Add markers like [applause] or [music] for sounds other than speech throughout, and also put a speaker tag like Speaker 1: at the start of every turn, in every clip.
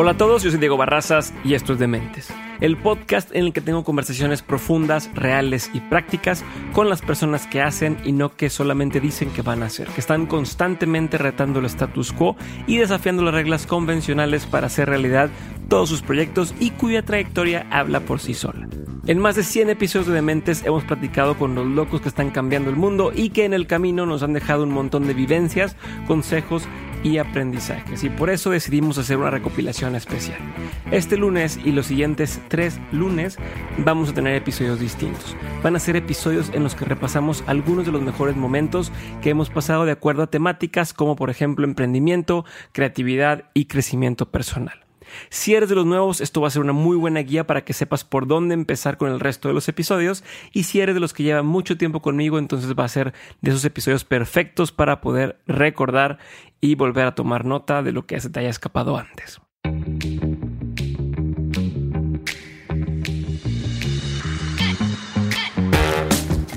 Speaker 1: Hola a todos, yo soy Diego Barrazas y esto es Dementes, el podcast en el que tengo conversaciones profundas, reales y prácticas con las personas que hacen y no que solamente dicen que van a hacer, que están constantemente retando el status quo y desafiando las reglas convencionales para hacer realidad todos sus proyectos y cuya trayectoria habla por sí sola. En más de 100 episodios de Dementes hemos platicado con los locos que están cambiando el mundo y que en el camino nos han dejado un montón de vivencias, consejos y aprendizajes y por eso decidimos hacer una recopilación especial. Este lunes y los siguientes tres lunes vamos a tener episodios distintos. Van a ser episodios en los que repasamos algunos de los mejores momentos que hemos pasado de acuerdo a temáticas como por ejemplo emprendimiento, creatividad y crecimiento personal. Si eres de los nuevos, esto va a ser una muy buena guía para que sepas por dónde empezar con el resto de los episodios. Y si eres de los que llevan mucho tiempo conmigo, entonces va a ser de esos episodios perfectos para poder recordar y volver a tomar nota de lo que se te haya escapado antes.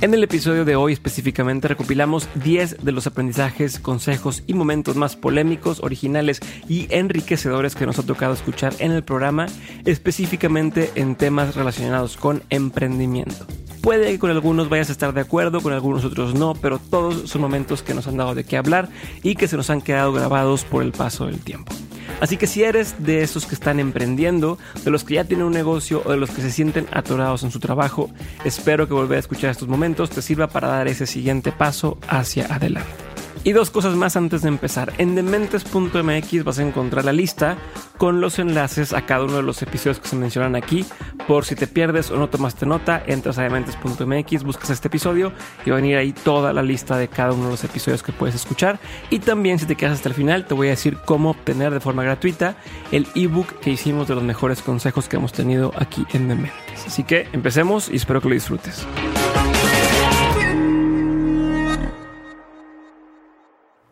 Speaker 1: En el episodio de hoy específicamente recopilamos 10 de los aprendizajes, consejos y momentos más polémicos, originales y enriquecedores que nos ha tocado escuchar en el programa, específicamente en temas relacionados con emprendimiento. Puede que con algunos vayas a estar de acuerdo, con algunos otros no, pero todos son momentos que nos han dado de qué hablar y que se nos han quedado grabados por el paso del tiempo. Así que si eres de esos que están emprendiendo, de los que ya tienen un negocio o de los que se sienten atorados en su trabajo, espero que volver a escuchar estos momentos te sirva para dar ese siguiente paso hacia adelante. Y dos cosas más antes de empezar. En dementes.mx vas a encontrar la lista con los enlaces a cada uno de los episodios que se mencionan aquí. Por si te pierdes o no tomaste nota, entras a dementes.mx, buscas este episodio y va a venir ahí toda la lista de cada uno de los episodios que puedes escuchar. Y también si te quedas hasta el final, te voy a decir cómo obtener de forma gratuita el ebook que hicimos de los mejores consejos que hemos tenido aquí en Dementes. Así que empecemos y espero que lo disfrutes.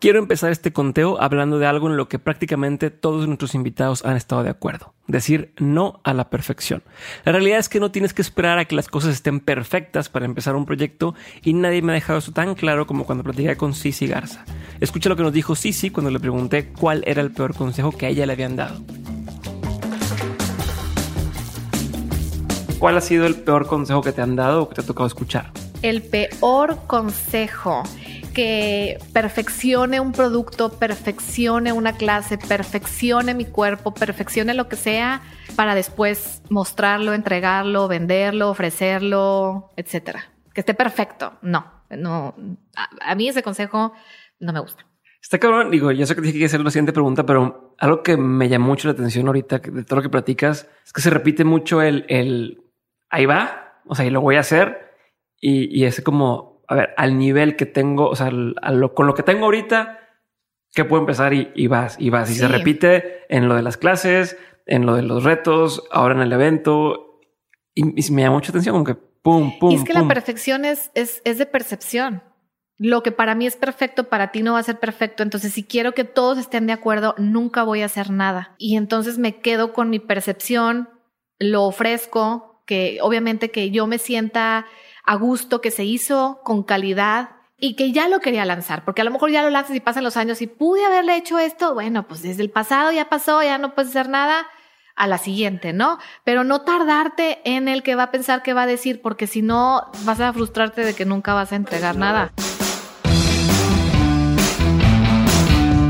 Speaker 1: Quiero empezar este conteo hablando de algo en lo que prácticamente todos nuestros invitados han estado de acuerdo. Decir no a la perfección. La realidad es que no tienes que esperar a que las cosas estén perfectas para empezar un proyecto y nadie me ha dejado eso tan claro como cuando platicé con Sisi Garza. Escucha lo que nos dijo Sisi cuando le pregunté cuál era el peor consejo que a ella le habían dado. ¿Cuál ha sido el peor consejo que te han dado o que te ha tocado escuchar?
Speaker 2: El peor consejo que perfeccione un producto, perfeccione una clase, perfeccione mi cuerpo, perfeccione lo que sea para después mostrarlo, entregarlo, venderlo, ofrecerlo, etcétera. Que esté perfecto. No, no. A, mí ese consejo no me gusta.
Speaker 1: Está cabrón. Digo, yo sé que dije que hacer la siguiente pregunta, pero algo que me llamó mucho la atención ahorita de todo lo que platicas es que se repite mucho el, el ahí va. O sea, y lo voy a hacer. Y, y es como a ver, al nivel que tengo, o sea, con lo que tengo ahorita, que puedo empezar y, vas, y vas. Y se repite en lo de las clases, en lo de los retos, ahora en el evento. Y, me llama mucha atención, como que pum, pum.
Speaker 2: Y es que la perfección es, es, es de percepción. Lo que para mí es perfecto, para ti no va a ser perfecto. Entonces, si quiero que todos estén de acuerdo, nunca voy a hacer nada. Y entonces me quedo con mi percepción, lo ofrezco, que obviamente que yo me sienta a gusto, que se hizo con calidad y que ya lo quería lanzar, porque a lo mejor ya lo lanzas y pasan los años y pude haberle hecho esto, bueno, pues desde el pasado ya pasó, ya no puedes hacer nada a la siguiente, ¿no? Pero no tardarte en el que va a pensar que va a decir, porque si no vas a frustrarte de que nunca vas a entregar nada.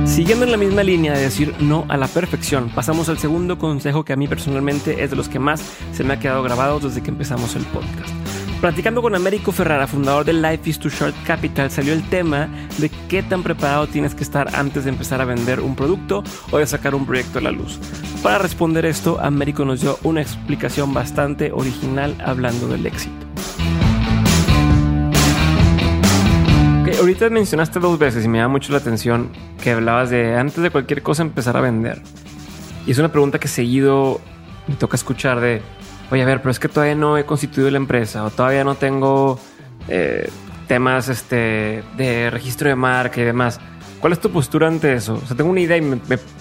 Speaker 1: Siguiendo en la misma línea de decir no a la perfección, pasamos al segundo consejo que a mí personalmente es de los que más se me ha quedado grabado desde que empezamos el podcast. Platicando con Américo Ferrara, fundador de Life is Too Short Capital, salió el tema de qué tan preparado tienes que estar antes de empezar a vender un producto o de sacar un proyecto a la luz. Para responder esto, Américo nos dio una explicación bastante original hablando del éxito. ahorita mencionaste dos veces y me da mucho la atención que hablabas de antes de cualquier cosa empezar a vender. Y es una pregunta que seguido me toca escuchar de oye, a ver, pero es que todavía no he constituido la empresa o todavía no tengo eh, temas este, de registro de marca y demás. ¿Cuál es tu postura ante eso? O sea, tengo una idea y me,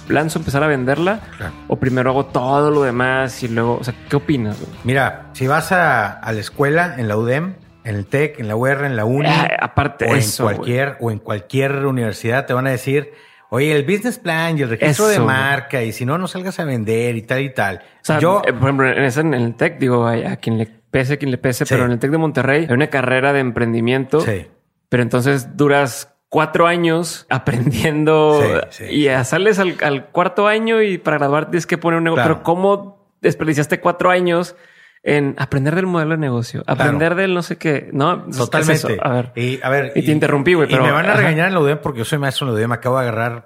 Speaker 1: lanzo a empezar a venderla o primero hago todo lo demás y luego, o sea, ¿qué opinas?
Speaker 3: Mira, si vas a, la escuela, en la UDEM, en el TEC, en la UR, en la UNI,
Speaker 1: eh, aparte
Speaker 3: o
Speaker 1: eso,
Speaker 3: en cualquier o en cualquier universidad te van a decir, Oye, el business plan y el registro de marca, y si no, no salgas a vender y tal y tal.
Speaker 1: O sea, yo, eh, por ejemplo, en, el tech, digo, a, quien le pese, a quien le pese, pero en el tech de Monterrey hay una carrera de emprendimiento. Sí. Pero entonces duras cuatro años [laughs] aprendiendo y sales al, al, cuarto año y para graduar tienes que poner un negocio. Pero ¿cómo desperdiciaste cuatro años en aprender del modelo de negocio, aprender del no sé qué, ¿no?
Speaker 3: Totalmente.
Speaker 1: A ver. Y, a ver, y, te interrumpí, güey, pero.
Speaker 3: Y me van a regañar en la UDEM porque yo soy maestro en la UDEM. Me acabo de agarrar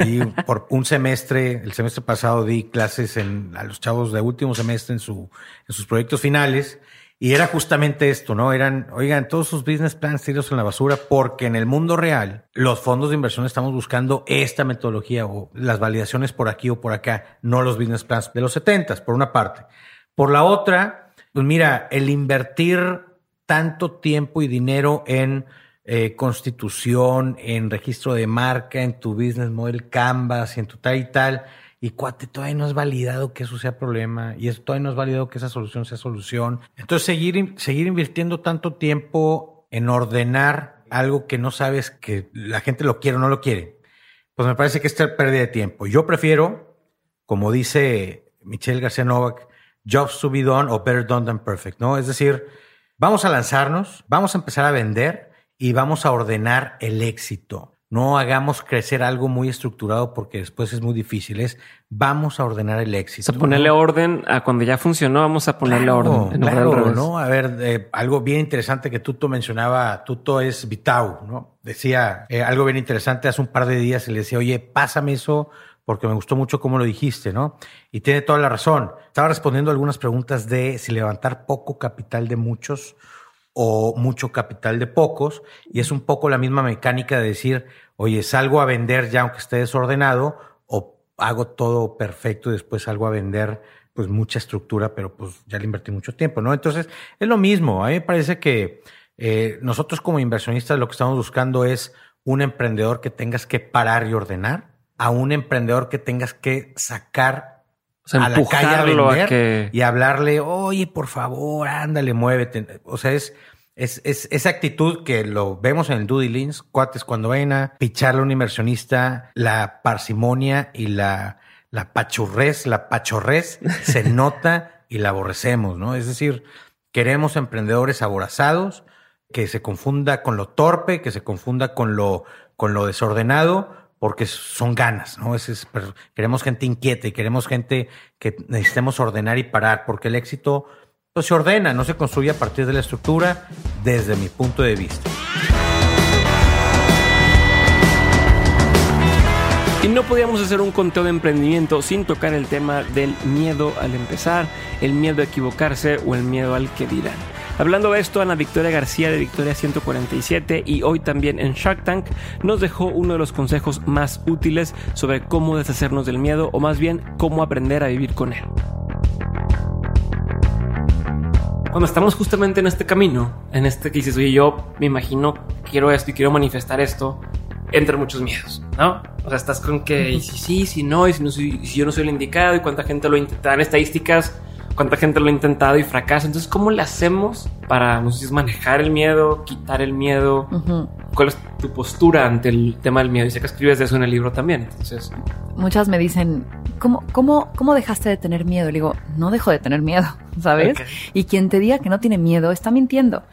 Speaker 3: ahí por un semestre. El semestre pasado di clases en, a los chavos de último semestre en su, en sus proyectos finales. Y era justamente esto, ¿no? Eran, oigan, todos sus business plans tiros en la basura porque en el mundo real los fondos de inversión estamos buscando esta metodología o las validaciones por aquí o por acá, no los business plans de los setentas, por una parte. Por la otra, pues mira, el invertir tanto tiempo y dinero en eh, constitución, en registro de marca, en tu business model Canvas en tu tal y tal, y cuate, todavía no es validado que eso sea problema y eso todavía no es validado que esa solución sea solución. Entonces, seguir, seguir invirtiendo tanto tiempo en ordenar algo que no sabes que la gente lo quiere o no lo quiere, pues me parece que es pérdida de tiempo. Yo prefiero, como dice Michelle García Novak, jobs to be done o better done than perfect, ¿no? Es decir, vamos a lanzarnos, vamos a empezar a vender y vamos a ordenar el éxito. No hagamos crecer algo muy estructurado porque después es muy difícil. Es vamos a ordenar el éxito.
Speaker 1: O sea, ponerle orden a cuando ya funcionó, vamos a ponerle orden.
Speaker 3: claro, ¿no? A ver, eh, algo bien interesante que Tuto mencionaba, Tuto es Vitau, ¿no? Decía eh, algo bien interesante hace un par de días y le decía, oye, pásame eso porque me gustó mucho cómo lo dijiste, ¿no? Y tiene toda la razón. Estaba respondiendo algunas preguntas de si levantar poco capital de muchos o mucho capital de pocos, y es un poco la misma mecánica de decir, oye, salgo a vender ya aunque esté desordenado, o hago todo perfecto y después salgo a vender pues mucha estructura, pero pues ya le invertí mucho tiempo, ¿no? Entonces, es lo mismo. A mí me parece que eh, nosotros como inversionistas lo que estamos buscando es un emprendedor que tengas que parar y ordenar, a un emprendedor que tengas que sacar a la calle a vender y hablarle, oye, por favor, ándale, muévete. O sea, es, es, es esa actitud que lo vemos en el Duty Links, cuates, cuando vayan a picharle a un inversionista, la parsimonia y la, la pachurrez, la pachorrez [laughs] se nota y la aborrecemos, ¿no? Es decir, queremos emprendedores aborazados, que se confunda con lo torpe, que se confunda con lo, con lo desordenado, porque son ganas, ¿no? Es, queremos gente inquieta y queremos gente que necesitemos ordenar y parar, porque el éxito pues, se ordena, no se construye a partir de la estructura, desde mi punto de vista.
Speaker 1: Y no podíamos hacer un conteo de emprendimiento sin tocar el tema del miedo al empezar, el miedo a equivocarse o el miedo al que dirán. Hablando de esto, Ana Victoria García de Victoria 147 y hoy también en Shark Tank nos dejó uno de los consejos más útiles sobre cómo deshacernos del miedo o más bien cómo aprender a vivir con él. Cuando estamos justamente en este camino, en este que dices, oye, yo me imagino, quiero esto y quiero manifestar esto, entran muchos miedos, ¿no? O sea, estás con que, y si sí, si no, y si, no si yo no soy el indicado, y cuánta gente lo intenta, en estadísticas cuánta gente lo ha intentado y fracasa. Entonces, ¿cómo le hacemos para, no sé si es manejar el miedo, quitar el miedo? ¿Cuál es tu postura ante el tema del miedo? Y sé que escribes de eso en el libro también. Entonces,
Speaker 4: muchas me dicen, ¿cómo, cómo, cómo dejaste de tener miedo? Le digo, no dejo de tener miedo, [laughs] ¿sabes? Y quien te diga que no tiene miedo está mintiendo.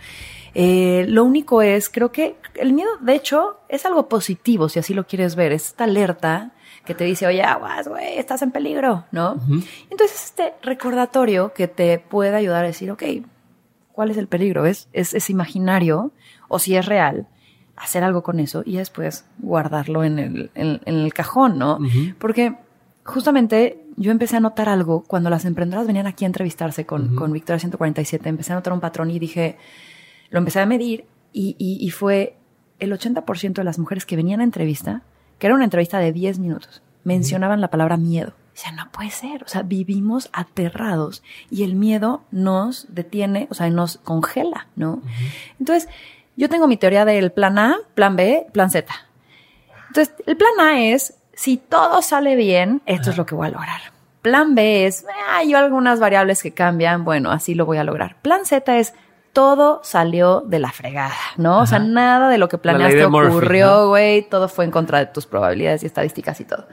Speaker 4: Eh, lo único es, creo que el miedo, de hecho, es algo positivo, si así lo quieres ver. Es esta alerta que te dice, oye, aguas, güey, estás en peligro, ¿no? Entonces, este recordatorio que te puede ayudar a decir, ok, ¿cuál es el peligro? ¿Es, es, imaginario o si es real? Hacer algo con eso y después guardarlo en el, en, el cajón, ¿no? Porque justamente yo empecé a notar algo cuando las emprendedoras venían aquí a entrevistarse con, con Victoria 147. Empecé a notar un patrón y dije, lo empecé a medir y, y, y fue el 80% de las mujeres que venían a entrevista que era una entrevista de 10 minutos, mencionaban la palabra miedo. O sea, no puede ser. O sea, vivimos aterrados y el miedo nos detiene, o sea, nos congela, ¿no? Entonces, yo tengo mi teoría del plan A, plan B, plan Z. Entonces, el plan A es, si todo sale bien, esto es lo que voy a lograr. Plan B es, hay algunas variables que cambian, bueno, así lo voy a lograr. Plan Z es, todo salió de la fregada, ¿no? O sea, nada de lo que planeaste ocurrió, güey. Todo fue en contra de tus probabilidades y estadísticas y todo.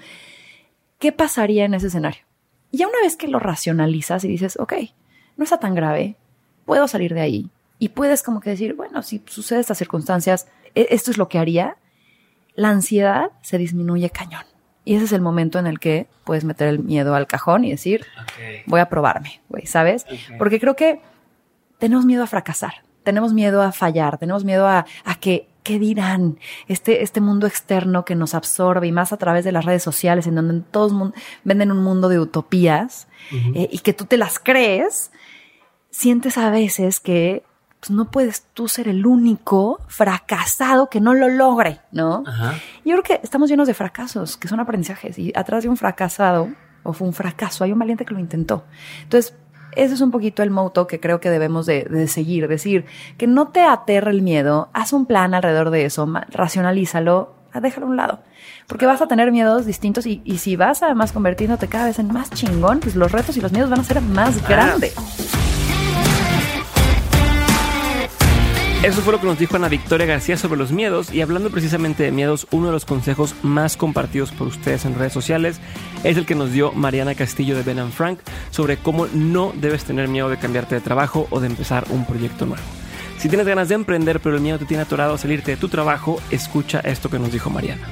Speaker 4: ¿Qué pasaría en ese escenario? Y ya una vez que lo racionalizas y dices, ok, no está tan grave, puedo salir de ahí. Y puedes como que decir, bueno, si sucede estas circunstancias, e-, esto es lo que haría. La ansiedad se disminuye cañón. Y ese es el momento en el que puedes meter el miedo al cajón y decir, voy a probarme, güey, ¿sabes? Porque creo que tenemos miedo a fracasar, tenemos miedo a fallar, tenemos miedo a, que, ¿qué dirán? Este, este mundo externo que nos absorbe y más a través de las redes sociales en donde todos venden un mundo de utopías eh, y que tú te las crees, sientes a veces que pues no puedes tú ser el único fracasado que no lo logre, ¿no? Yo creo que estamos llenos de fracasos, que son aprendizajes, y atrás de un fracasado, o fue un fracaso, hay un valiente que lo intentó. Entonces, ese es un poquito el moto que creo que debemos de, seguir, decir, que no te aterre el miedo, haz un plan alrededor de eso, racionalízalo, déjalo a un lado. Porque vas a tener miedos distintos y, y, si vas además convirtiéndote cada vez en más chingón, pues los retos y los miedos van a ser más grandes.
Speaker 1: Eso fue lo que nos dijo Ana Victoria García sobre los miedos y hablando precisamente de miedos, uno de los consejos más compartidos por ustedes en redes sociales es el que nos dio Mariana Castillo de Ben Frank sobre cómo no debes tener miedo de cambiarte de trabajo o de empezar un proyecto nuevo. Si tienes ganas de emprender pero el miedo te tiene atorado a salirte de tu trabajo, escucha esto que nos dijo Mariana.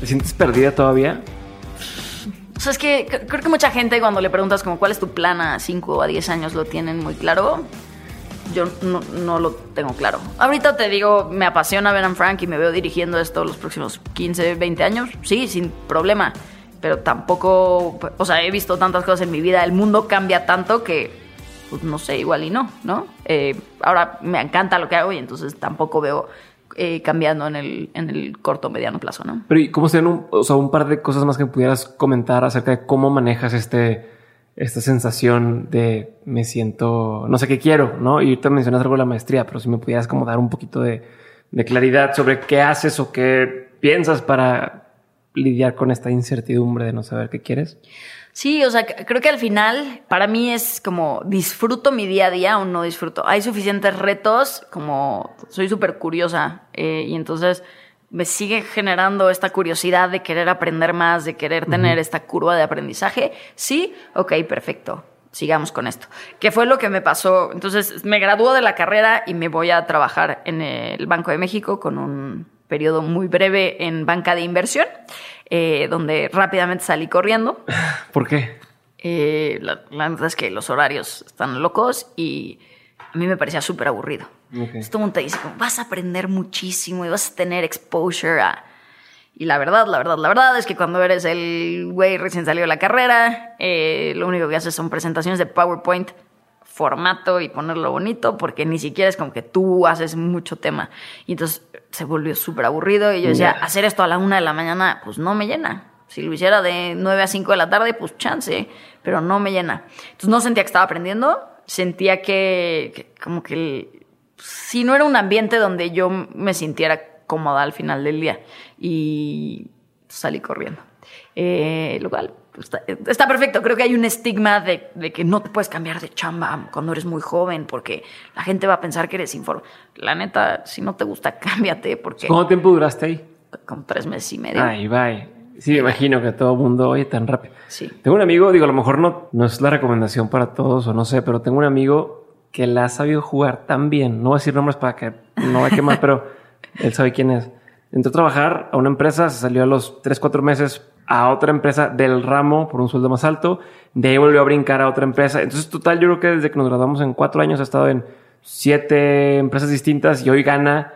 Speaker 1: ¿Te sientes perdida todavía?
Speaker 5: Sea, es que creo que mucha gente cuando le preguntas como cuál es tu plan a 5 o a 10 años lo tienen muy claro. Yo no, lo tengo claro. Ahorita te digo, me apasiona Ben Frank y me veo dirigiendo esto los próximos 15, 20 años. Sí, sin problema. Pero tampoco, o sea, he visto tantas cosas en mi vida. El mundo cambia tanto que, pues no sé, igual y no, ¿no? Eh, ahora me encanta lo que hago y entonces tampoco veo eh, cambiando en el, en el corto mediano plazo, ¿no?
Speaker 1: Pero ¿y cómo serían un, o sea, un par de cosas más que pudieras comentar acerca de cómo manejas este, esta sensación de me siento, no sé qué quiero, ¿no? Y ahorita mencionas algo de la maestría, pero si me pudieras como dar un poquito de claridad sobre qué haces o qué piensas para lidiar con esta incertidumbre de no saber qué quieres.
Speaker 5: Sí, o sea, creo que al final para mí es como disfruto mi día a día o no disfruto. Hay suficientes retos, como soy súper curiosa eh, y entonces me sigue generando esta curiosidad de querer aprender más, de querer tener esta curva de aprendizaje. Sí, ok, perfecto. Sigamos con esto. ¿Qué fue lo que me pasó? Entonces me graduó de la carrera y me voy a trabajar en el Banco de México con un periodo muy breve en banca de inversión. Eh, donde rápidamente salí corriendo. [laughs]
Speaker 1: ¿Por qué?
Speaker 5: Eh, la, verdad es que los horarios están locos y a mí me parecía súper aburrido. Okay. Entonces, todo el mundo te dice, vas a aprender muchísimo y vas a tener exposure a... Y la verdad, la verdad, la verdad es que cuando eres el güey recién salido de la carrera, eh, lo único que haces son presentaciones de PowerPoint, formato y ponerlo bonito, porque ni siquiera es como que tú haces mucho tema. Y entonces se volvió súper aburrido y yo decía, hacer esto a la una de la mañana, pues no me llena. Si lo hiciera de 9 a 5 de la tarde, pues chance, pero no me llena. Entonces no sentía que estaba aprendiendo, sentía que, como que si no era un ambiente donde yo me sintiera cómoda al final del día y salí corriendo. Eh, lo cual está, perfecto. Creo que hay un estigma de, que no te puedes cambiar de chamba cuando eres muy joven porque la gente va a pensar que eres informe. La neta, si no te gusta, [laughs] cámbiate porque...
Speaker 1: ¿Cuánto tiempo duraste ahí?
Speaker 5: Como tres meses y medio.
Speaker 1: Ay, bye. Sí, me imagino que todo el mundo oye tan rápido.
Speaker 5: Sí.
Speaker 1: Tengo un amigo, digo, a lo mejor no, no es la recomendación para todos o no sé, pero tengo un amigo que la ha sabido jugar tan bien. No voy a decir nombres para que no vaya a quemar, [laughs] pero él sabe quién es. Entró a trabajar a una empresa, se salió a los tres, cuatro meses a otra empresa del ramo por un sueldo más alto, de ahí volvió a brincar a otra empresa. Entonces, total, yo creo que desde que nos graduamos en cuatro años ha estado en siete empresas distintas y hoy gana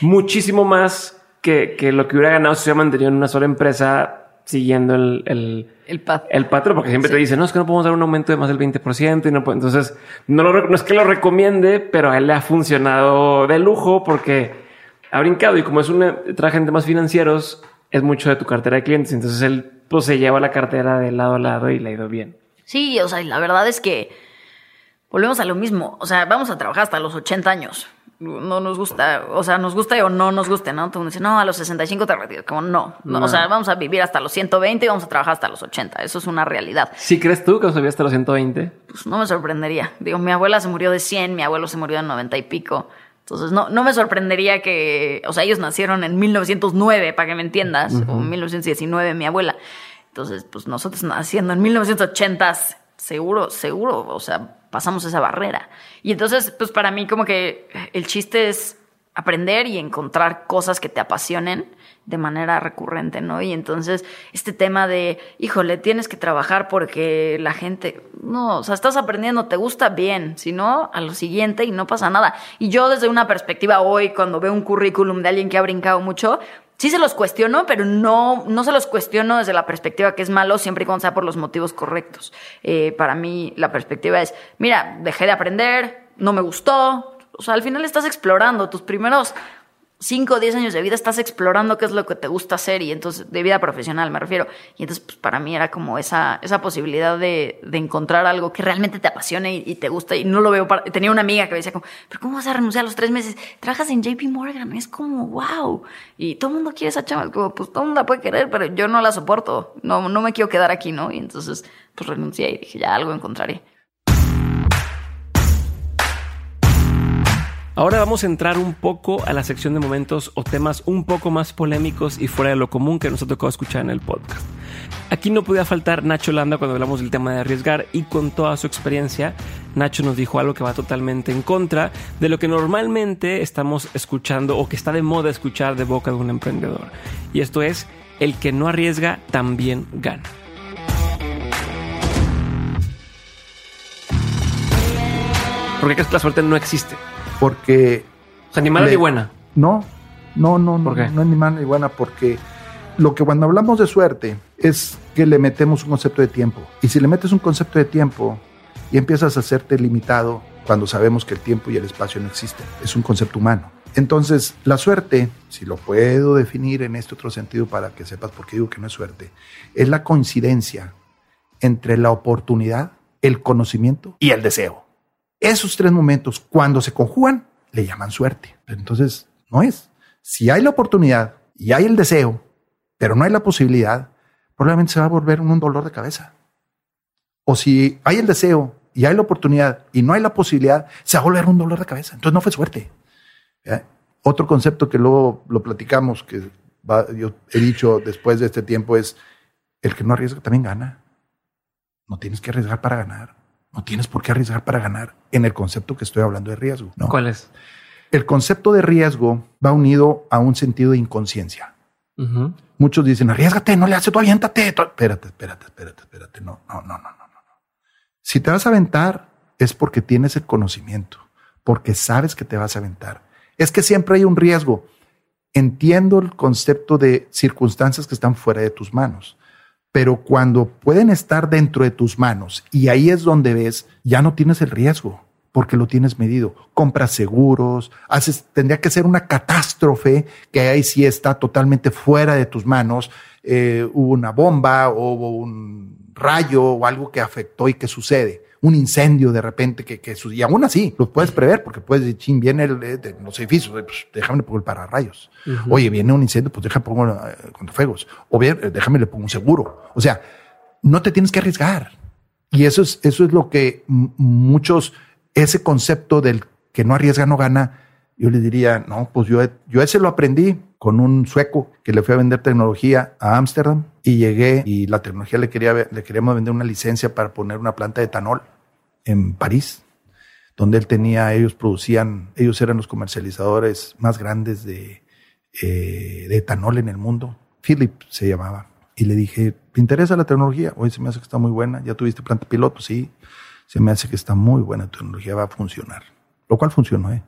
Speaker 1: muchísimo más que, que lo que hubiera ganado si se hubiera mantenido en una sola empresa siguiendo el, el,
Speaker 5: el, pat
Speaker 1: el patrón, porque siempre te dicen, no, es que no podemos dar un aumento de más del 20% y no entonces no, lo, no es que lo recomiende, pero a él le ha funcionado de lujo porque ha brincado y como es una, trae gente más financieros, es mucho de tu cartera de clientes. Entonces él pues se lleva la cartera de lado a lado y le ha ido bien.
Speaker 5: Sí, o sea, la verdad es que volvemos a lo mismo. O sea, vamos a trabajar hasta los 80 años. no nos gusta, o sea, nos gusta o no nos guste, ¿no? Todo dice, no, a los 65 te retiras. Como no, no, o sea, vamos a vivir hasta los 120 y vamos a trabajar hasta los 80. Eso es una realidad.
Speaker 1: ¿Sí crees tú que vivir hasta los 120?
Speaker 5: Pues no me sorprendería. Digo, mi abuela se murió de 100, mi abuelo se murió de 90 y pico. Entonces, no, no me sorprendería que, o sea, ellos nacieron en 1909, para que me entiendas, o 1919, mi abuela. Entonces, pues nosotros naciendo en 1980, seguro, seguro, o sea, pasamos esa barrera. Y entonces, pues para mí como que el chiste es aprender y encontrar cosas que te apasionen de manera recurrente, ¿no? Y entonces este tema de, híjole, tienes que trabajar porque la gente, no, o sea, estás aprendiendo, te gusta bien, si no, a lo siguiente y no pasa nada. Y yo desde una perspectiva hoy, cuando veo un currículum de alguien que ha brincado mucho, sí se los cuestiono, pero no, no se los cuestiono desde la perspectiva que es malo, siempre y cuando sea por los motivos correctos. Eh, para mí, la perspectiva es, mira, dejé de aprender, no me gustó. O sea, al final estás explorando tus primeros 5 o 10 años de vida estás explorando qué es lo que te gusta hacer y entonces, de vida profesional me refiero. Y entonces, pues para mí era como esa, esa posibilidad de, de encontrar algo que realmente te apasione y, te gusta y no lo veo para... Tenía una amiga que me decía como, pero ¿cómo vas a renunciar a los tres meses? Trabajas en JP Morgan, es como, wow. Y todo el mundo quiere esa chava, como, pues todo el mundo la puede querer, pero yo no la soporto, no, no me quiero quedar aquí, ¿no? Y entonces, pues renuncié y dije, ya algo encontraré.
Speaker 1: Ahora vamos a entrar un poco a la sección de momentos o temas un poco más polémicos y fuera de lo común que nos ha tocado escuchar en el podcast. Aquí no podía faltar Nacho Landa cuando hablamos del tema de arriesgar y con toda su experiencia, Nacho nos dijo algo que va totalmente en contra de lo que normalmente estamos escuchando o que está de moda escuchar de boca de un emprendedor. Y esto es, el que no arriesga también gana. Porque la suerte no existe?
Speaker 6: Porque...
Speaker 1: O sea, ni mala ni buena.
Speaker 6: No, no, no, no, no es ni mala ni buena porque lo que cuando hablamos de suerte es que le metemos un concepto de tiempo. Y si le metes un concepto de tiempo y empiezas a hacerte limitado cuando sabemos que el tiempo y el espacio no existen, es un concepto humano. Entonces, la suerte, si lo puedo definir en este otro sentido para que sepas por qué digo que no es suerte, es la coincidencia entre la oportunidad, el conocimiento y el deseo. Esos tres momentos, cuando se conjugan, le llaman suerte. Entonces, no es. Si hay la oportunidad y hay el deseo, pero no hay la posibilidad, probablemente se va a volver un dolor de cabeza. O si hay el deseo y hay la oportunidad y no hay la posibilidad, se va a volver un dolor de cabeza. Entonces no fue suerte. Otro concepto que luego lo platicamos, que yo he dicho después de este tiempo, es el que no arriesga también gana. No tienes que arriesgar para ganar. No tienes por qué arriesgar para ganar en el concepto que estoy hablando de riesgo. ¿no?
Speaker 1: ¿Cuál es?
Speaker 6: El concepto de riesgo va unido a un sentido de inconsciencia. Muchos dicen, arriesgate, no le haces, tú aviéntate. tú-". Espérate, espérate, espérate, espérate. No, no, no, no, no, no. no. Si te vas a aventar es porque tienes el conocimiento, porque sabes que te vas a aventar. Es que siempre hay un riesgo. Entiendo el concepto de circunstancias que están fuera de tus manos, pero cuando pueden estar dentro de tus manos y ahí es donde ves, ya no tienes el riesgo porque lo tienes medido. Compras seguros, haces, tendría que ser una catástrofe que ahí sí está totalmente fuera de tus manos. Eh, hubo una bomba o un rayo o algo que afectó y que sucede. Un incendio de repente que, que y aún así lo puedes prever porque puedes decir, chin, viene el, eh, de los edificios, eh, pues, déjame pongo el pararrayos. Oye, viene un incendio, pues déjame pongo eh, contrafuegos. O bien, déjame le pongo un seguro. O sea, no te tienes que arriesgar. Y eso es, eso es lo que muchos, ese concepto del que no arriesga no gana, yo le diría, no, pues yo, yo ese lo aprendí con un sueco que le fui a vender tecnología a Ámsterdam y llegué y la tecnología le quería, le queríamos vender una licencia para poner una planta de etanol en París, donde él tenía, ellos producían, ellos eran los comercializadores más grandes de, eh, de etanol en el mundo. Philip se llamaba. Y le dije, ¿te interesa la tecnología? Hoy se me hace que está muy buena. ¿Ya tuviste planta piloto? Sí. Se me hace que está muy buena la tecnología, va a funcionar. Lo cual funcionó, ¿eh?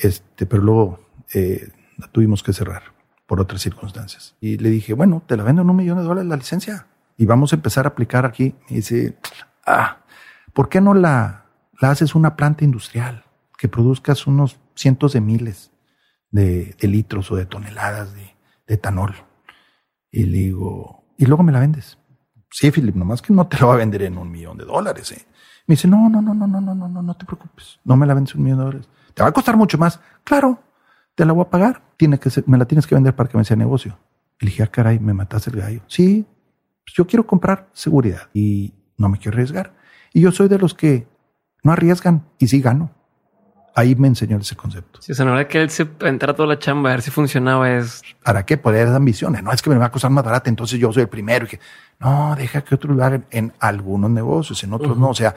Speaker 6: Este, pero luego eh, la tuvimos que cerrar por otras circunstancias. Y le dije, bueno, te la vendo en un millón de dólares la licencia y vamos a empezar a aplicar aquí. Y dice, ah, ¿por qué no la, la haces una planta industrial que produzcas unos cientos de miles de, de litros o de toneladas de, etanol? Y le digo, y luego me la vendes. Sí, Philip, nomás que no te lo va a vender en un millón de dólares. ¿eh? Me dice, no, no, no, no, no, no, no, no, no te preocupes. No me la vendes un millón de dólares. Te va a costar mucho más. Claro, te la voy a pagar. Tiene que me la tienes que vender para que me sea negocio. Y le dije, ah, caray, me mataste el gallo. Sí, pues yo quiero comprar seguridad y no me quiero arriesgar. Y yo soy de los que no arriesgan y sí gano. Ahí me enseñó ese concepto.
Speaker 1: Sí, o sea, no que él se entrara toda la chamba a ver si funcionaba es...
Speaker 6: ¿Para qué? Poder dar ambiciones. No es que me va a costar más barata, entonces yo soy el primero. Y que, no, deja que otros lo hagan en algunos negocios, en otros no. O sea,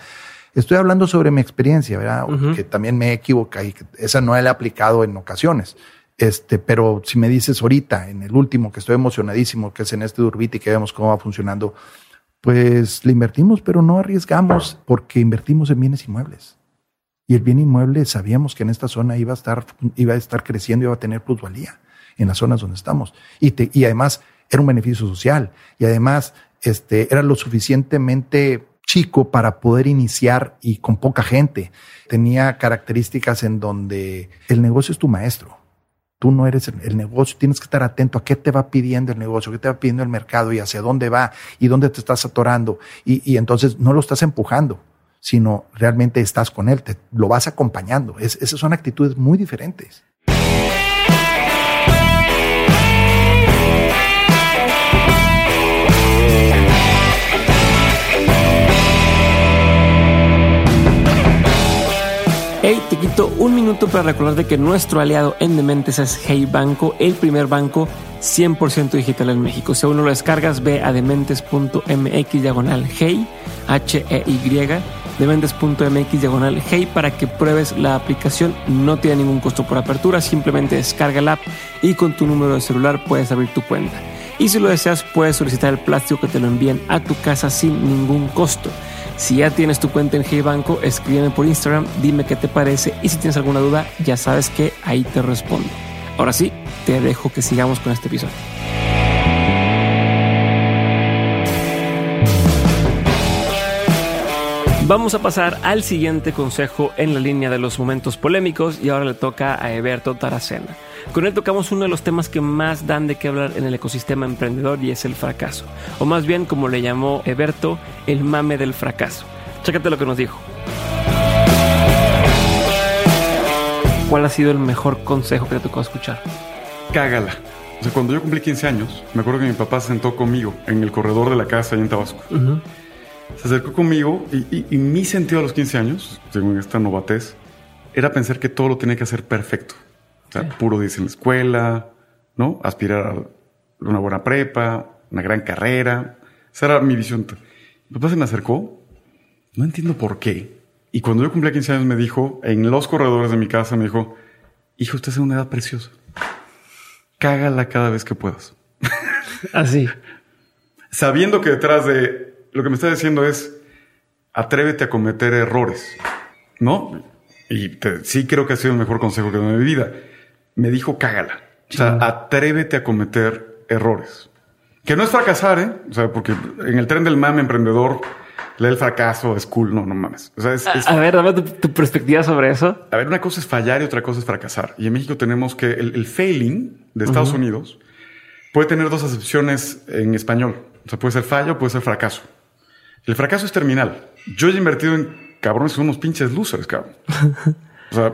Speaker 6: estoy hablando sobre mi experiencia, ¿verdad? Que también me equivoca y que esa no la he aplicado en ocasiones. Este, pero si me dices ahorita, en el último, que estoy emocionadísimo, que es en este Durbiti, que vemos cómo va funcionando, pues le invertimos, pero no arriesgamos porque invertimos en bienes inmuebles. Y el bien inmueble sabíamos que en esta zona iba a estar, iba a estar creciendo, iba a tener plusvalía en las zonas donde estamos. Y, y además era un beneficio social. Y además este, era lo suficientemente chico para poder iniciar y con poca gente. Tenía características en donde el negocio es tu maestro. Tú no eres el, negocio, tienes que estar atento a qué te va pidiendo el negocio, qué te va pidiendo el mercado y hacia dónde va y dónde te estás atorando. Y, y entonces no lo estás empujando sino realmente estás con él, te, lo vas acompañando. Es, esas son actitudes muy diferentes.
Speaker 1: Hey, te quito un minuto para recordarte que nuestro aliado en Dementes es Hey Banco, el primer banco 100% digital en México. Si aún no lo descargas, ve a dementes.mx diagonal Hey, H-E-Y dementes.mx diagonal hey para que pruebes la aplicación. No tiene ningún costo por apertura, simplemente descarga la app y con tu número de celular puedes abrir tu cuenta. Y si lo deseas, puedes solicitar el plástico que te lo envíen a tu casa sin ningún costo. Si ya tienes tu cuenta en Hey Banco, escríbeme por Instagram, dime qué te parece y si tienes alguna duda, ya sabes que ahí te respondo. Ahora sí, te dejo que sigamos con este episodio. Vamos a pasar al siguiente consejo en la línea de los momentos polémicos y ahora le toca a Eberto Taracena. Con él tocamos uno de los temas que más dan de qué hablar en el ecosistema emprendedor y es el fracaso, o más bien como le llamó Eberto, el mame del fracaso. Chécate lo que nos dijo. ¿Cuál ha sido el mejor consejo que te tocó escuchar?
Speaker 7: Cágala. O sea, cuando yo cumplí 15 años, me acuerdo que mi papá se sentó conmigo en el corredor de la casa allá en Tabasco se acercó conmigo y, mi sentido a los 15 años, según esta novatez, era pensar que todo lo tenía que hacer perfecto. O sea, puro 10 en la escuela, ¿no? Aspirar a una buena prepa, una gran carrera. Esa era mi visión. Mi papá se me acercó, no entiendo por qué. Y cuando yo cumplí 15 años me dijo, en los corredores de mi casa, me dijo, hijo, usted es una edad preciosa. Cágala cada vez que puedas.
Speaker 1: Así. [laughs]
Speaker 7: Sabiendo que detrás de lo que me está diciendo es, atrévete a cometer errores, ¿no? Y sí creo que ha sido el mejor consejo que dado en mi vida. Me dijo, cágala. O sea, atrévete a cometer errores. Que no es fracasar, ¿eh? O sea, porque en el tren del mame emprendedor, lee el fracaso, es cool. No, no mames. O sea, es,
Speaker 1: a, ver, dame tu, perspectiva sobre eso.
Speaker 7: A ver, una cosa es fallar y otra cosa es fracasar. Y en México tenemos que el, failing de Estados Unidos puede tener dos acepciones en español. O sea, puede ser fallo, puede ser fracaso. El fracaso es terminal. Yo he invertido en cabrones, son unos pinches losers, cabrón. [laughs] o sea,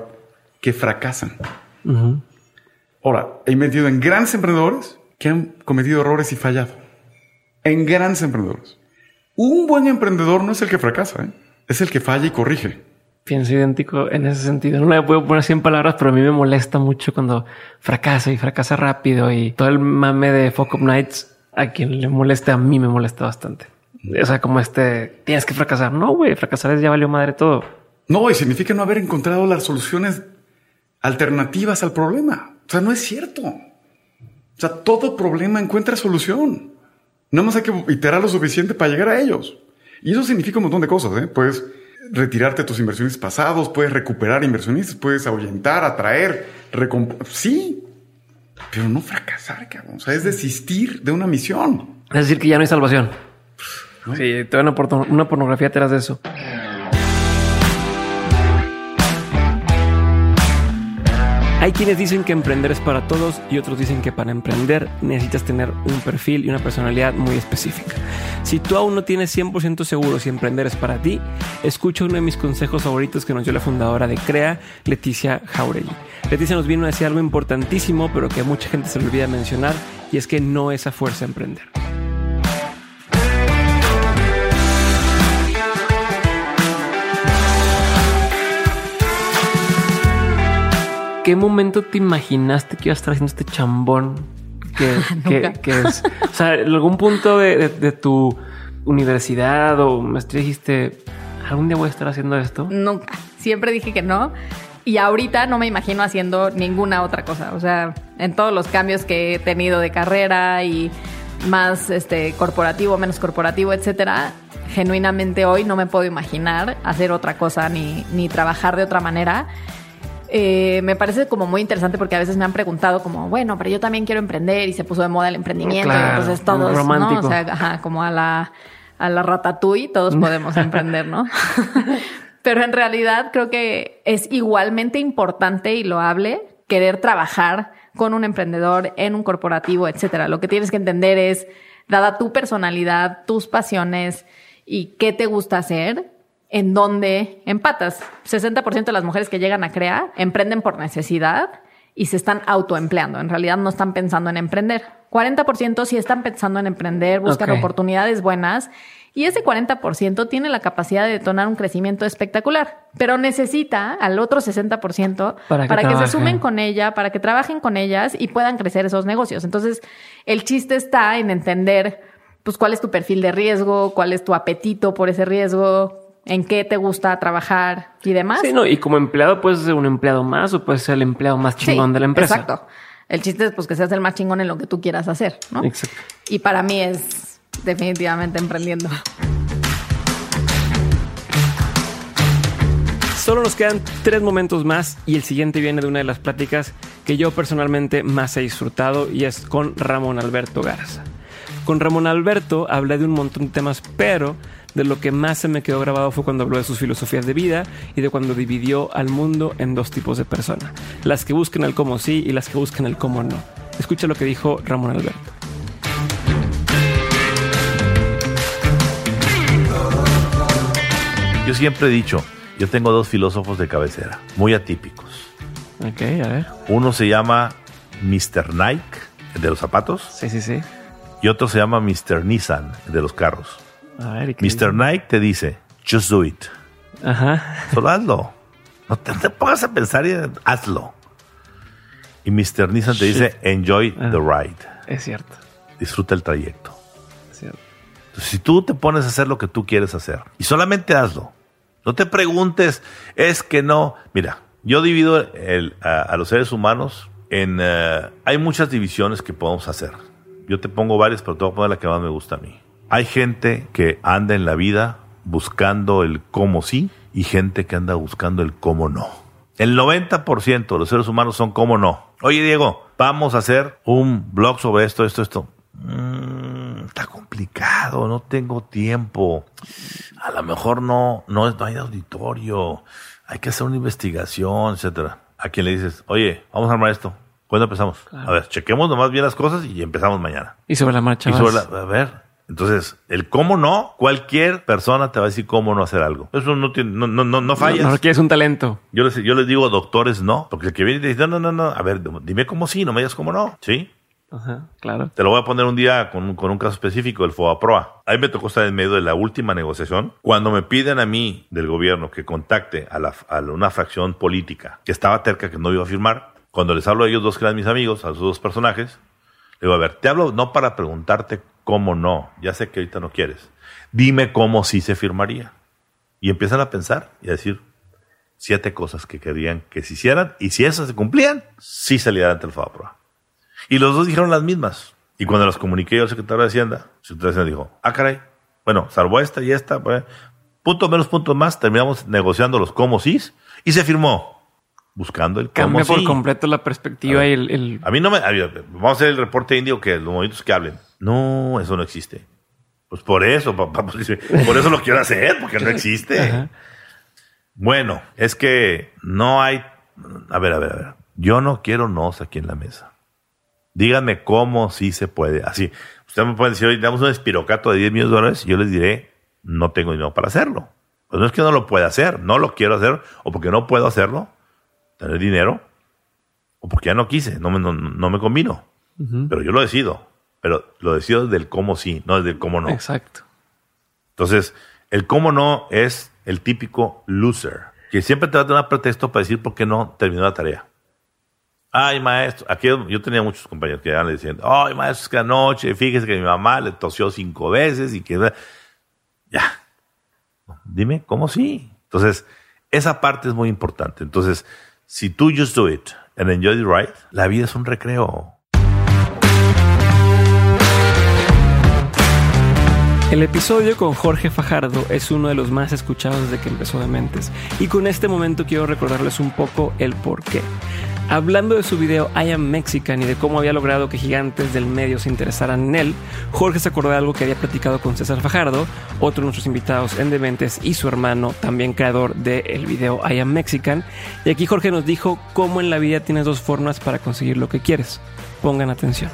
Speaker 7: que fracasan. Ahora, he invertido en grandes emprendedores que han cometido errores y fallado. En grandes emprendedores. Un buen emprendedor no es el que fracasa, ¿eh? es el que falla y corrige.
Speaker 1: Pienso idéntico en ese sentido. No le puedo poner 100 palabras, pero a mí me molesta mucho cuando fracasa y fracasa rápido y todo el mame de Fuck Up Nights a quien le moleste, a mí me molesta bastante. O sea, como este, tienes que fracasar. No, güey, fracasar es ya valió madre todo.
Speaker 7: No, y significa no haber encontrado las soluciones alternativas al problema. O sea, no es cierto. O sea, todo problema encuentra solución. Nada más hay que iterar lo suficiente para llegar a ellos. Y eso significa un montón de cosas. ¿eh? Puedes retirarte tus inversiones pasados, puedes recuperar inversionistas, puedes ahuyentar, atraer, sí, pero no fracasar, cabrón. O sea, es desistir de una misión.
Speaker 1: Es decir, que ya no hay salvación. Sí, te una, una pornografía detrás de eso. Hay quienes dicen que emprender es para todos y otros dicen que para emprender necesitas tener un perfil y una personalidad muy específica. Si tú aún no tienes 100% seguro si emprender es para ti, escucha uno de mis consejos favoritos que nos dio la fundadora de CREA, Leticia Jauregui. Leticia nos vino a decir algo importantísimo, pero que a mucha gente se le olvida mencionar, y es que no es a fuerza emprender. Qué momento te imaginaste que ibas a estar haciendo este chambón [laughs] que, es? O sea, en algún punto de, tu universidad o maestría dijiste, ¿algún día voy a estar haciendo esto?
Speaker 8: Nunca. Siempre dije que no. Y ahorita no me imagino haciendo ninguna otra cosa. O sea, en todos los cambios que he tenido de carrera y más este corporativo, menos corporativo, etcétera, genuinamente hoy no me puedo imaginar hacer otra cosa ni, ni trabajar de otra manera. Eh, me parece como muy interesante porque a veces me han preguntado como, bueno, pero yo también quiero emprender y se puso de moda el emprendimiento. entonces todos, ¿no? O sea, como a la, a la ratatouille todos [laughs] podemos emprender, ¿no? [laughs] pero en realidad creo que es igualmente importante y loable querer trabajar con un emprendedor en un corporativo, etcétera. Lo que tienes que entender es, dada tu personalidad, tus pasiones y qué te gusta hacer, en donde empatas. 60% de las mujeres que llegan a crear emprenden por necesidad y se están autoempleando. En realidad no están pensando en emprender. 40% sí están pensando en emprender, buscan oportunidades buenas. Y ese 40% tiene la capacidad de detonar un crecimiento espectacular, pero necesita al otro 60% para que, para que se sumen con ella, para que trabajen con ellas y puedan crecer esos negocios. Entonces, el chiste está en entender pues cuál es tu perfil de riesgo, cuál es tu apetito por ese riesgo, en qué te gusta trabajar y demás.
Speaker 1: Sí, no, y como empleado puedes ser un empleado más o puedes ser el empleado más chingón de la empresa.
Speaker 8: Exacto. El chiste es pues que seas el más chingón en lo que tú quieras hacer, ¿no? Exacto. Y para mí es definitivamente emprendiendo.
Speaker 1: Solo nos quedan tres momentos más y el siguiente viene de una de las pláticas que yo personalmente más he disfrutado y es con Ramón Alberto Garza. Con Ramón Alberto hablé de un montón de temas, pero de lo que más se me quedó grabado fue cuando habló de sus filosofías de vida y de cuando dividió al mundo en dos tipos de personas, las que buscan el cómo sí y las que buscan el cómo no. Escucha lo que dijo Ramón Alberto.
Speaker 9: Yo siempre he dicho, yo tengo dos filósofos de cabecera, muy atípicos.
Speaker 1: Ok, a ver.
Speaker 9: Uno se llama Mr. Nike, de los zapatos.
Speaker 1: Sí, sí, sí.
Speaker 9: Y otro se llama Mr. Nissan, de los carros. Mr. Nike te dice, just do it. Ajá. Solo hazlo. No te, pongas a pensar y hazlo. Y Mr. Nissan te dice, enjoy the ride.
Speaker 1: Es cierto.
Speaker 9: Disfruta el trayecto. Es cierto. si tú te pones a hacer lo que tú quieres hacer y solamente hazlo, no te preguntes, es que no. Mira, yo divido a, los seres humanos en. Eh, hay muchas divisiones que podemos hacer. Yo te pongo varias, pero te voy a poner la que más me gusta a mí. Hay gente que anda en la vida buscando el cómo sí y gente que anda buscando el cómo no. El 90% de los seres humanos son cómo no. Oye, Diego, vamos a hacer un blog sobre esto, esto, esto. Mm, está complicado, no tengo tiempo. A lo mejor no, no, no hay auditorio. Hay que hacer una investigación, etcétera. A quien le dices, oye, vamos a armar esto. ¿Cuándo empezamos? A ver, chequemos nomás bien las cosas y empezamos mañana.
Speaker 1: Y sobre la marcha.
Speaker 9: Y sobre la, a ver, entonces, el cómo no, cualquier persona te va a decir cómo no hacer algo. Eso no tiene, no, no, no, no fallas.
Speaker 1: No, requieres un talento.
Speaker 9: Yo les, yo les digo doctores no, porque el que viene y te dice, no, no, no, a ver, dime cómo sí, no me digas cómo no. ¿Sí?
Speaker 1: Ajá, claro.
Speaker 9: Te lo voy a poner un día con, con un caso específico, el FOAPROA. Ahí me tocó estar en medio de la última negociación. Cuando me piden a mí del gobierno que contacte a, la, a una fracción política que estaba cerca que no iba a firmar, cuando les hablo a ellos dos que eran mis amigos, a esos dos personajes, le digo, a ver, te hablo no para preguntarte cómo no. Ya sé que ahorita no quieres. Dime cómo sí se firmaría. Y empiezan a pensar y a decir siete cosas que querían que se hicieran y si esas se cumplían, sí salía ante el FAPROA. Y los dos dijeron las mismas. Y cuando las comuniqué al secretario de Hacienda, el secretario de Hacienda dijo, ah, caray, bueno, salvo esta y esta, pues, punto menos puntos más, terminamos negociando los cómo sí y se firmó. Buscando el cómo
Speaker 1: Cambia por completo la perspectiva y el,
Speaker 9: A mí no me... vamos a hacer el reporte indio que los momentos que hablen. No, eso no existe. Pues por eso, papá, [laughs] pues por eso lo quiero hacer, porque no existe. Bueno, es que no hay. A ver, a ver, a ver. Yo no quiero nos aquí en la mesa. Díganme cómo sí se puede. Así, usted me puede decir, hoy damos un espirocato de 10 millones de dólares y yo les diré, no tengo dinero para hacerlo. Pues no es que no lo pueda hacer, no lo quiero hacer, o porque no puedo hacerlo, tener dinero, o porque ya no quise, no me, no, no me combino. Pero yo lo decido. Pero lo decido del cómo sí, no desde el cómo no.
Speaker 1: Exacto.
Speaker 9: Entonces, el cómo no es el típico loser, que siempre te va a tener pretexto para decir por qué no terminó la tarea. Ay, maestro, aquí yo tenía muchos compañeros que iban diciendo, ay, maestro, es que anoche, fíjese que mi mamá le tosió cinco veces y que... Ya. Dime, ¿cómo sí? Entonces, esa parte es muy importante. Entonces, si tú just do it and enjoy the ride, la vida es un recreo.
Speaker 1: El episodio con Jorge Fajardo es uno de los más escuchados desde que empezó Dementes y con este momento quiero recordarles un poco el por qué. Hablando de su video I Am Mexican y de cómo había logrado que gigantes del medio se interesaran en él, Jorge se acordó de algo que había platicado con César Fajardo, otro de nuestros invitados en Dementes y su hermano, también creador del video I Am Mexican. Y aquí Jorge nos dijo cómo en la vida tienes dos formas para conseguir lo que quieres. Pongan atención.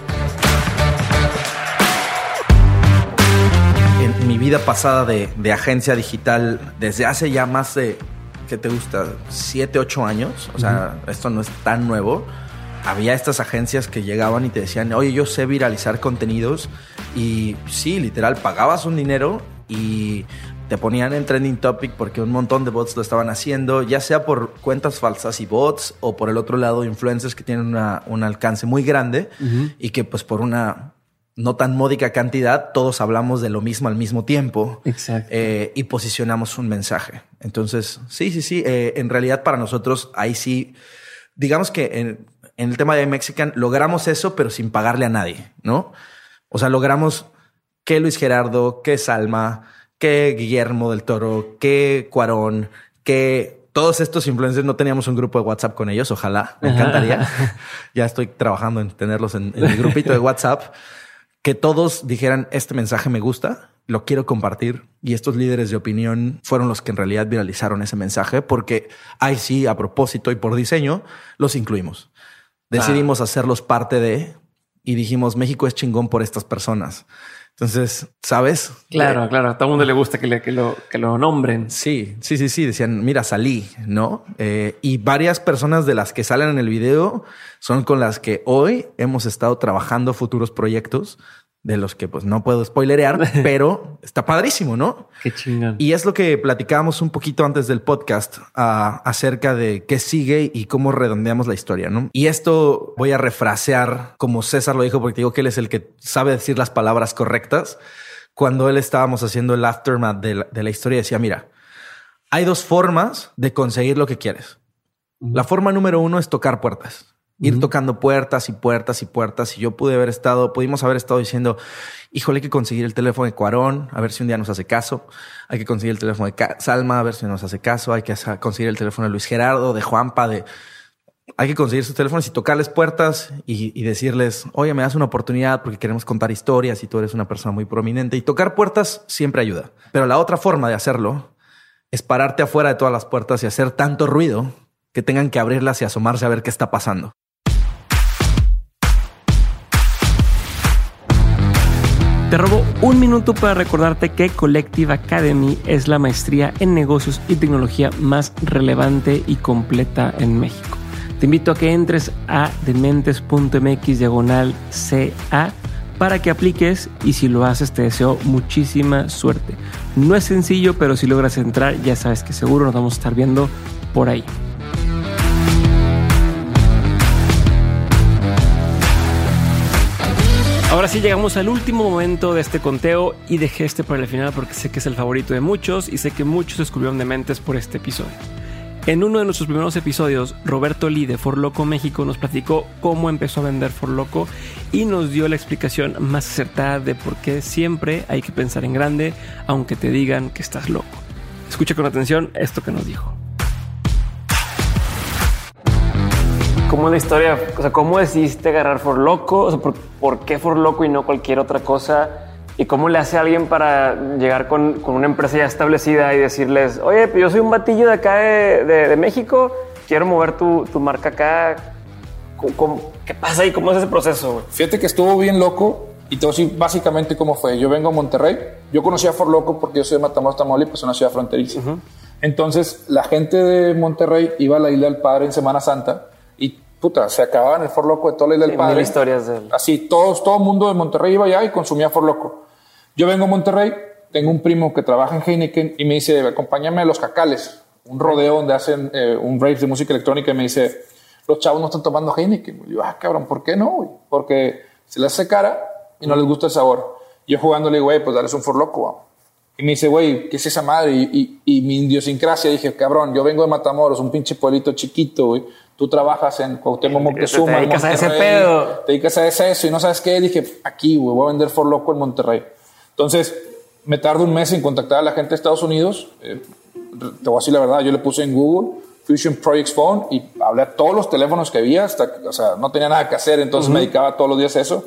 Speaker 10: Mi vida pasada de, de agencia digital, desde hace ya más de ¿qué te gusta? Siete, ocho años. O sea, esto no es tan nuevo. Había estas agencias que llegaban y te decían, oye, yo sé viralizar contenidos. Y sí, literal, pagabas un dinero y te ponían en trending topic porque un montón de bots lo estaban haciendo, ya sea por cuentas falsas y bots o por el otro lado influencers que tienen una, un alcance muy grande y que pues por una no tan módica cantidad, todos hablamos de lo mismo al mismo tiempo
Speaker 1: Exacto.
Speaker 10: eh, y posicionamos un mensaje. Entonces, sí, sí, sí, eh, en realidad para nosotros ahí sí, digamos que en, en el tema de Mexican logramos eso, pero sin pagarle a nadie, ¿no? O sea, logramos que Luis Gerardo, que Salma, que Guillermo del Toro, que Cuarón, que todos estos influencers no teníamos un grupo de WhatsApp con ellos. Ojalá, me encantaría. [laughs] ya estoy trabajando en tenerlos en, en mi grupito de WhatsApp. Que todos dijeran este mensaje me gusta, lo quiero compartir. Y estos líderes de opinión fueron los que en realidad viralizaron ese mensaje, porque ahí sí, a propósito y por diseño, los incluimos. Decidimos hacerlos parte de y dijimos México es chingón por estas personas. Entonces, ¿sabes?
Speaker 1: Claro, claro. A todo el mundo le gusta que, le- que lo, que lo nombren.
Speaker 10: Sí, sí, sí, sí. Decían, mira, salí, ¿no? Eh, y varias personas de las que salen en el video son con las que hoy hemos estado trabajando futuros proyectos de los que pues no puedo spoilerear, [laughs] pero está padrísimo, ¿no?
Speaker 1: Qué chingón.
Speaker 10: Y es lo que platicábamos un poquito antes del podcast ah, acerca de qué sigue y cómo redondeamos la historia, ¿no? Y esto voy a refrasear como César lo dijo, porque digo que él es el que sabe decir las palabras correctas. Cuando él estábamos haciendo el aftermath de la, de la historia, decía, mira, hay dos formas de conseguir lo que quieres. La forma número uno es tocar puertas. Ir tocando puertas y puertas y puertas. Y yo pude haber estado, pudimos haber estado diciendo, híjole, hay que conseguir el teléfono de Cuarón, a ver si un día nos hace caso. Hay que conseguir el teléfono de Salma, a ver si nos hace caso. Hay que conseguir el teléfono de Luis Gerardo, de Juanpa, de... Hay que conseguir sus teléfonos y tocarles puertas y, y decirles, oye, me das una oportunidad porque queremos contar historias y tú eres una persona muy prominente. Y tocar puertas siempre ayuda. Pero la otra forma de hacerlo es pararte afuera de todas las puertas y hacer tanto ruido que tengan que abrirlas y asomarse a ver qué está pasando.
Speaker 1: Te robo un minuto para recordarte que Collective Academy es la maestría en negocios y tecnología más relevante y completa en México. Te invito a que entres a dementes.mx diagonal CA para que apliques y si lo haces te deseo muchísima suerte. No es sencillo, pero si logras entrar ya sabes que seguro nos vamos a estar viendo por ahí. Ahora sí llegamos al último momento de este conteo y dejé este para el final porque sé que es el favorito de muchos y sé que muchos descubrieron dementes por este episodio. En uno de nuestros primeros episodios, Roberto Lee de Forloco México nos platicó cómo empezó a vender Forloco y nos dio la explicación más acertada de por qué siempre hay que pensar en grande aunque te digan que estás loco. Escucha con atención esto que nos dijo. ¿Cómo la historia? O sea, ¿cómo decidiste agarrar For Loco? O sea, ¿por, por qué For Loco y no cualquier otra cosa? ¿Y cómo le hace a alguien para llegar con, con una empresa ya establecida y decirles, oye, pues yo soy un batillo de acá de, de- de México, quiero mover tu, tu marca acá? qué pasa ahí? ¿Cómo es ese proceso?
Speaker 11: Fíjate que estuvo bien loco y te voy a decir básicamente cómo fue. Yo vengo a Monterrey. Yo conocí a For Loco porque yo soy de Matamoros, Tamaulipas, una ciudad fronteriza. Entonces, la gente de Monterrey iba a la Isla del Padre en Semana Santa puta, se acababan el For Loco de la Isla del Padre.
Speaker 1: historias de él.
Speaker 11: Así, todos, todo el mundo de Monterrey iba allá y consumía For Loco. Yo vengo a Monterrey, tengo un primo que trabaja en Heineken y me dice, acompáñame a Los Cacales, un rodeo donde hacen eh, un rave de música electrónica y me dice, los chavos no están tomando Heineken. Y yo, ah, cabrón, ¿por qué no? Porque se les hace cara y no les gusta el sabor. Yo jugando le digo, güey, pues dale un For Loco. Y me dice, güey, ¿qué es esa madre? Y, y, mi idiosincrasia, dije, cabrón, yo vengo de Matamoros, un pinche pueblito chiquito, güey. Tú trabajas en Cuauhtémoc Moctezuma,
Speaker 1: Te dedicas a ese pedo.
Speaker 11: Te dedicas a eso y no sabes qué. Dije, aquí, güey, voy a vender For Loco en Monterrey. Entonces, me tardo un mes en contactar a la gente de Estados Unidos. Eh, te voy a decir la verdad, yo le puse en Google Fusion Projects Phone y hablé a todos los teléfonos que había, hasta, o sea, no tenía nada que hacer, entonces me dedicaba todos los días a eso,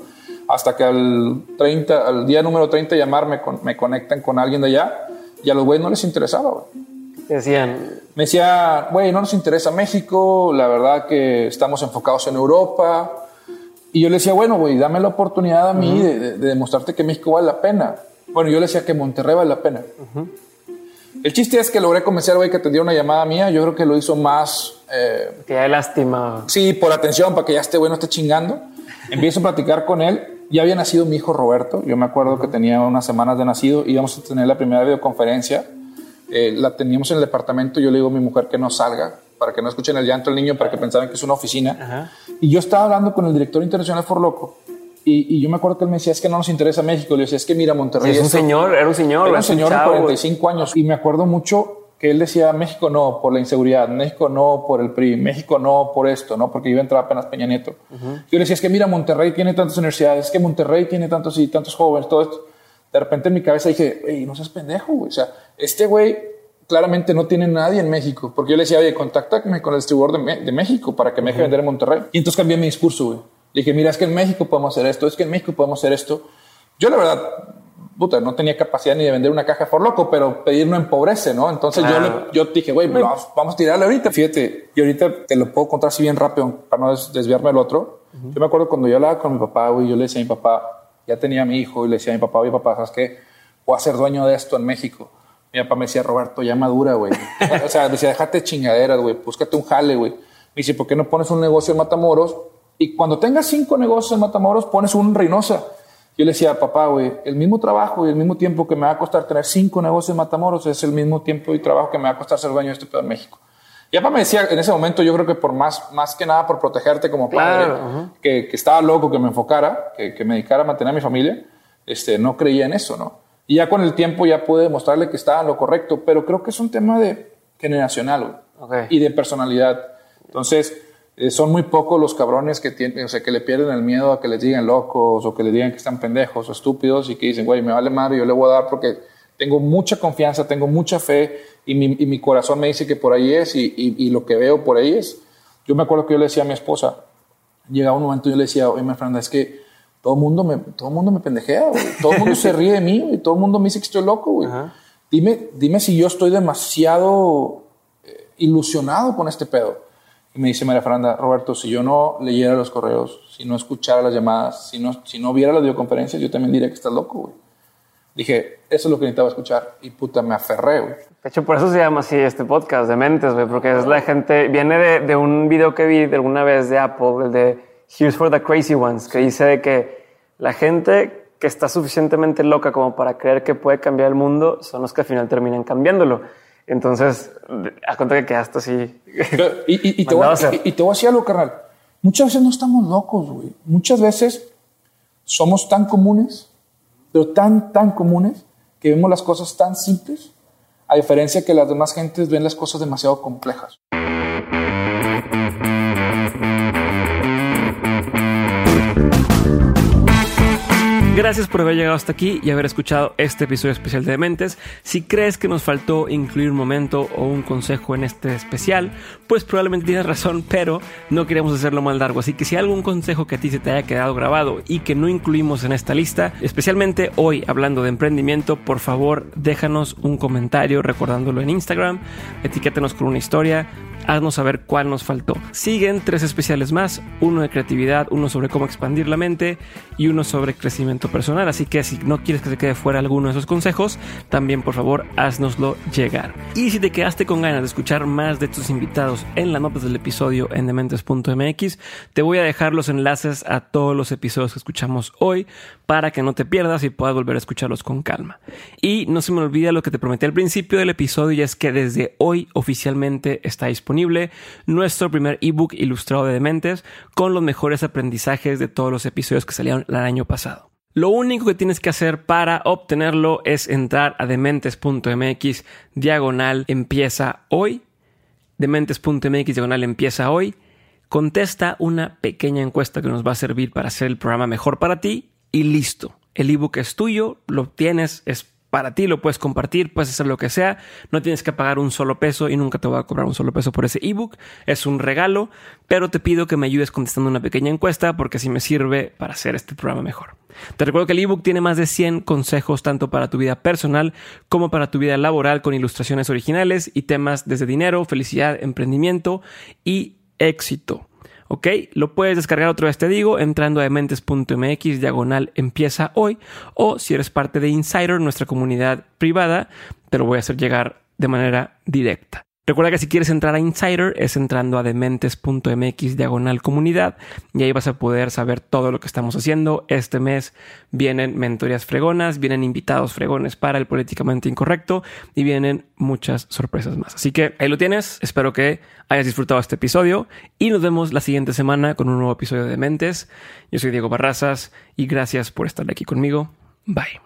Speaker 11: hasta que al 30, al día número 30 llamarme, me conectan con alguien de allá y a los güeyes no les interesaba, güey.
Speaker 1: Decían.
Speaker 11: Me decía, güey, no nos interesa México, la verdad que estamos enfocados en Europa. Y yo le decía, bueno, güey, dame la oportunidad a mí de, demostrarte que México vale la pena. Bueno, yo le decía que Monterrey vale la pena. El chiste es que logré convencer al güey que atendiera una llamada mía. Yo creo que lo hizo más.
Speaker 1: Eh, que hay lástima.
Speaker 11: Sí, por atención, para que ya este güey no esté chingando. Empiezo a platicar con él. Ya había nacido mi hijo Roberto. Yo me acuerdo que tenía unas semanas de nacido. Íbamos a tener la primera videoconferencia. Eh, la teníamos en el departamento. Yo le digo a mi mujer que no salga para que no escuchen el llanto del niño, para que pensaran que es una oficina. Y yo estaba hablando con el director internacional For Loco y, yo me acuerdo que él me decía, es que no nos interesa México. Le decía, es que mira, Monterrey.
Speaker 1: es un señor, era un señor.
Speaker 11: Era un señor de 45 años. Y me acuerdo mucho que él decía, México no por la inseguridad, México no por el PRI, México no por esto, ¿no? Porque iba a entrar apenas Peña Nieto. Yo le decía, es que mira, Monterrey tiene tantas universidades, es que Monterrey tiene tantos y tantos jóvenes, todo esto. De repente en mi cabeza dije, hey, no seas pendejo, güey. O sea, este güey claramente no tiene nadie en México. Porque yo le decía, oye, contáctame con el distribuidor de, de México para que me deje vender en Monterrey. Y entonces cambié mi discurso, güey dije, mira, es que en México podemos hacer esto, es que en México podemos hacer esto. Yo la verdad, puta, no tenía capacidad ni de vender una caja por loco, pero pedir no empobrece, ¿no? Entonces yo, yo dije, güey, vamos, vamos, a tirarle ahorita. Fíjate, y ahorita te lo puedo contar así bien rápido para no desviarme del otro. Yo me acuerdo cuando yo hablaba con mi papá, güey, yo le decía a mi papá, ya tenía a mi hijo, y le decía a mi papá, oye, papá, ¿sabes qué? Voy a ser dueño de esto en México. Mi papá me decía, Roberto, ya madura, güey. [laughs] o sea, decía, déjate chingaderas, güey, búscate un jale, güey. Me dice, ¿por qué no pones un negocio en Matamoros y cuando tengas cinco negocios en Matamoros, pones un Reynosa. Yo le decía, papá, güey, el mismo trabajo y el mismo tiempo que me va a costar tener cinco negocios en Matamoros es el mismo tiempo y trabajo que me va a costar ser dueño de este pedo en México. Y papá me decía en ese momento, yo creo que por más, más que nada por protegerte como padre, que, que, estaba loco que me enfocara, que, que, me dedicara a mantener a mi familia, este, no creía en eso, ¿no? Y ya con el tiempo ya pude demostrarle que estaba en lo correcto, pero creo que es un tema de generacional y de personalidad. Entonces, eh, son muy pocos los cabrones que tienen, o sea, que le pierden el miedo a que les digan locos o que les digan que están pendejos o estúpidos y que dicen, güey, me vale madre, yo le voy a dar porque tengo mucha confianza, tengo mucha fe y mi, y mi corazón me dice que por ahí es y, y, lo que veo por ahí es. Yo me acuerdo que yo le decía a mi esposa, llegaba un momento y yo le decía, oye, Fernanda, es que todo el mundo me, todo mundo me pendejea, todo el mundo se ríe de mí y todo el mundo me dice que estoy loco, güey. Dime, dime si yo estoy demasiado eh, ilusionado con este pedo y me dice María Fernanda, Roberto, si yo no leyera los correos, si no escuchara las llamadas, si no, si no viera las videoconferencias, yo también diría que estás loco, güey. Dije, eso es lo que necesitaba escuchar. Y puta, me aferré, güey.
Speaker 1: De hecho, por eso se llama así este podcast de mentes, güey, porque es la gente, viene de, de, un video que vi de alguna vez de Apple, el de Here's for the Crazy Ones, que dice de que la gente que está suficientemente loca como para creer que puede cambiar el mundo son los que al final terminan cambiándolo. Entonces, a cuenta que quedaste así.
Speaker 11: Y, te voy, y, te voy a decir algo, carnal. Muchas veces no estamos locos, güey. Muchas veces somos tan comunes, pero tan, tan comunes, que vemos las cosas tan simples, a diferencia que las demás gentes ven las cosas demasiado complejas.
Speaker 1: Gracias por haber llegado hasta aquí y haber escuchado este episodio especial de Dementes. Si crees que nos faltó incluir un momento o un consejo en este especial, pues probablemente tienes razón, pero no queremos hacerlo más largo. Así que si hay algún consejo que a ti se te haya quedado grabado y que no incluimos en esta lista, especialmente hoy hablando de emprendimiento, por favor déjanos un comentario recordándolo en Instagram, etiquétenos con una historia haznos saber cuál nos faltó. Siguen tres especiales más, uno de creatividad, uno sobre cómo expandir la mente y uno sobre crecimiento personal. Así que si no quieres que se quede fuera alguno de esos consejos, también por favor haznoslo llegar. Y si te quedaste con ganas de escuchar más de tus invitados en las notas del episodio en dementes.mx, te voy a dejar los enlaces a todos los episodios que escuchamos hoy para que no te pierdas y puedas volver a escucharlos con calma. Y no se me olvida lo que te prometí al principio del episodio y es que desde hoy oficialmente está disponible nuestro primer ebook ilustrado de Dementes con los mejores aprendizajes de todos los episodios que salieron el año pasado. Lo único que tienes que hacer para obtenerlo es entrar a dementes.mx diagonal empieza hoy. Dementes.mx diagonal empieza hoy. Contesta una pequeña encuesta que nos va a servir para hacer el programa mejor para ti y listo. El ebook es tuyo, lo tienes, es para ti, lo puedes compartir, puedes hacer lo que sea, no tienes que pagar un solo peso y nunca te voy a cobrar un solo peso por ese ebook, es un regalo, pero te pido que me ayudes contestando una pequeña encuesta porque así me sirve para hacer este programa mejor. Te recuerdo que el ebook tiene más de 100 consejos tanto para tu vida personal como para tu vida laboral con ilustraciones originales y temas desde dinero, felicidad, emprendimiento y éxito. ¿Ok? Lo puedes descargar otra vez, te digo, entrando a dementes.mx, diagonal, empieza hoy, o si eres parte de Insider, nuestra comunidad privada, te lo voy a hacer llegar de manera directa. Recuerda que si quieres entrar a Insider es entrando a dementes.mx diagonal comunidad y ahí vas a poder saber todo lo que estamos haciendo. Este mes vienen mentorías fregonas, vienen invitados fregones para el políticamente incorrecto y vienen muchas sorpresas más. Así que ahí lo tienes. Espero que hayas disfrutado este episodio y nos vemos la siguiente semana con un nuevo episodio de Mentes. Yo soy Diego Barrazas y gracias por estar aquí conmigo. Bye.